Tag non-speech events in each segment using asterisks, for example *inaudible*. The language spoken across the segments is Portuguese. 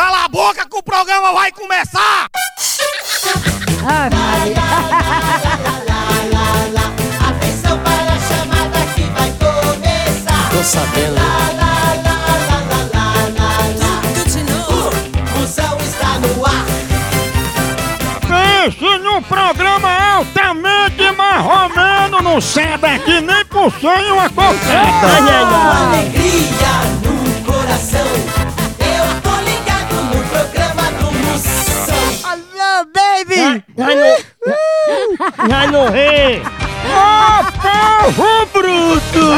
Cala a boca que o programa vai começar! Atenção para a chamada que vai começar. Tô sabendo. O Moção está no ar. Pense num programa altamente marromeno, não sai daqui nem por sonho coqueta! Com alegria no coração. Povo bruto!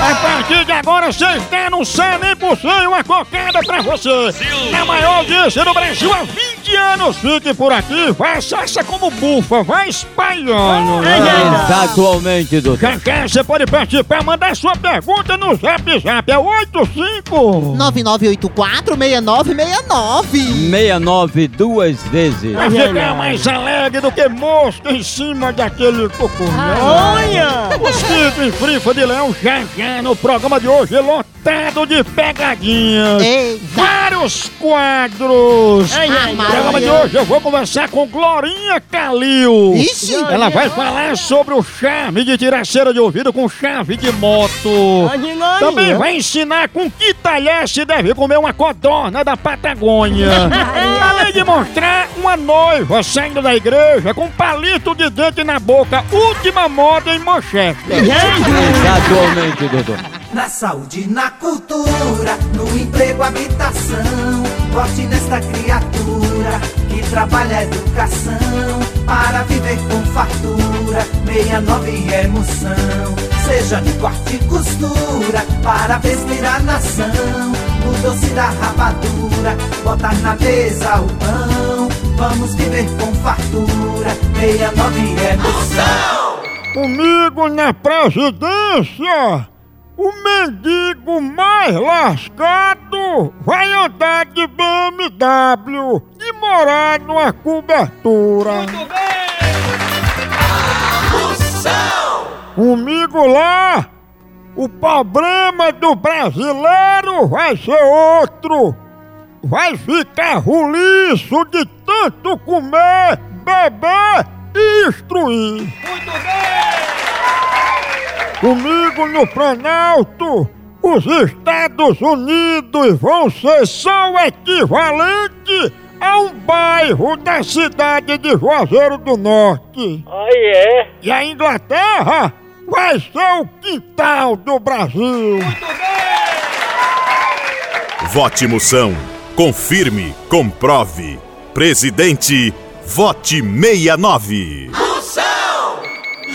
A partir de agora, você está no Sem Nem por Cem, uma cocada pra você! Na maior audiência do Brasil há 20 anos! Fique por aqui, faça essa como bufa, vai espalhando! Atualmente, doutor. Já já você pode participar, mandar sua pergunta no Zap Zap, é 85! 9984-6969. 69 duas vezes. Vai ficar mais alegre do que mosca em cima daquele cocô. Olha! Mosquito em frifa de leão já já no programa de hoje lotado de pegadinhas. Eita. Vários quadros. ai, no programa de hoje eu vou conversar com Glorinha Calil. Ixi. Ela vai falar sobre o charme de tirar cera de ouvido com chave de moto. Também vai ensinar com que talher se deve comer uma codorna da Patagônia. *laughs* Além de mostrar uma noiva saindo da igreja com palito de dente na boca, última moda em Manchester. Atualmente, doutor. Na saúde, na cultura, no emprego, habitação. Vote nesta criatura que trabalha a educação para viver com fartura. 69 é emoção. Seja de corte e costura para vestir a nação. O doce da rapadura, botar na mesa o pão. Vamos viver com fartura. 69 é emoção. Comigo na presidência, o mendigo mais lascado vai andar de BMW e morar numa cobertura. Comigo lá, o problema do brasileiro vai ser outro. Vai ficar roliço de tanto comer, beber e instruir. Comigo no Planalto, os Estados Unidos vão ser só o equivalente a um bairro da cidade de Juazeiro do Norte. Aí é. E a Inglaterra vai ser o quintal do Brasil. Vote Moção. Confirme, comprove. Presidente, vote 69.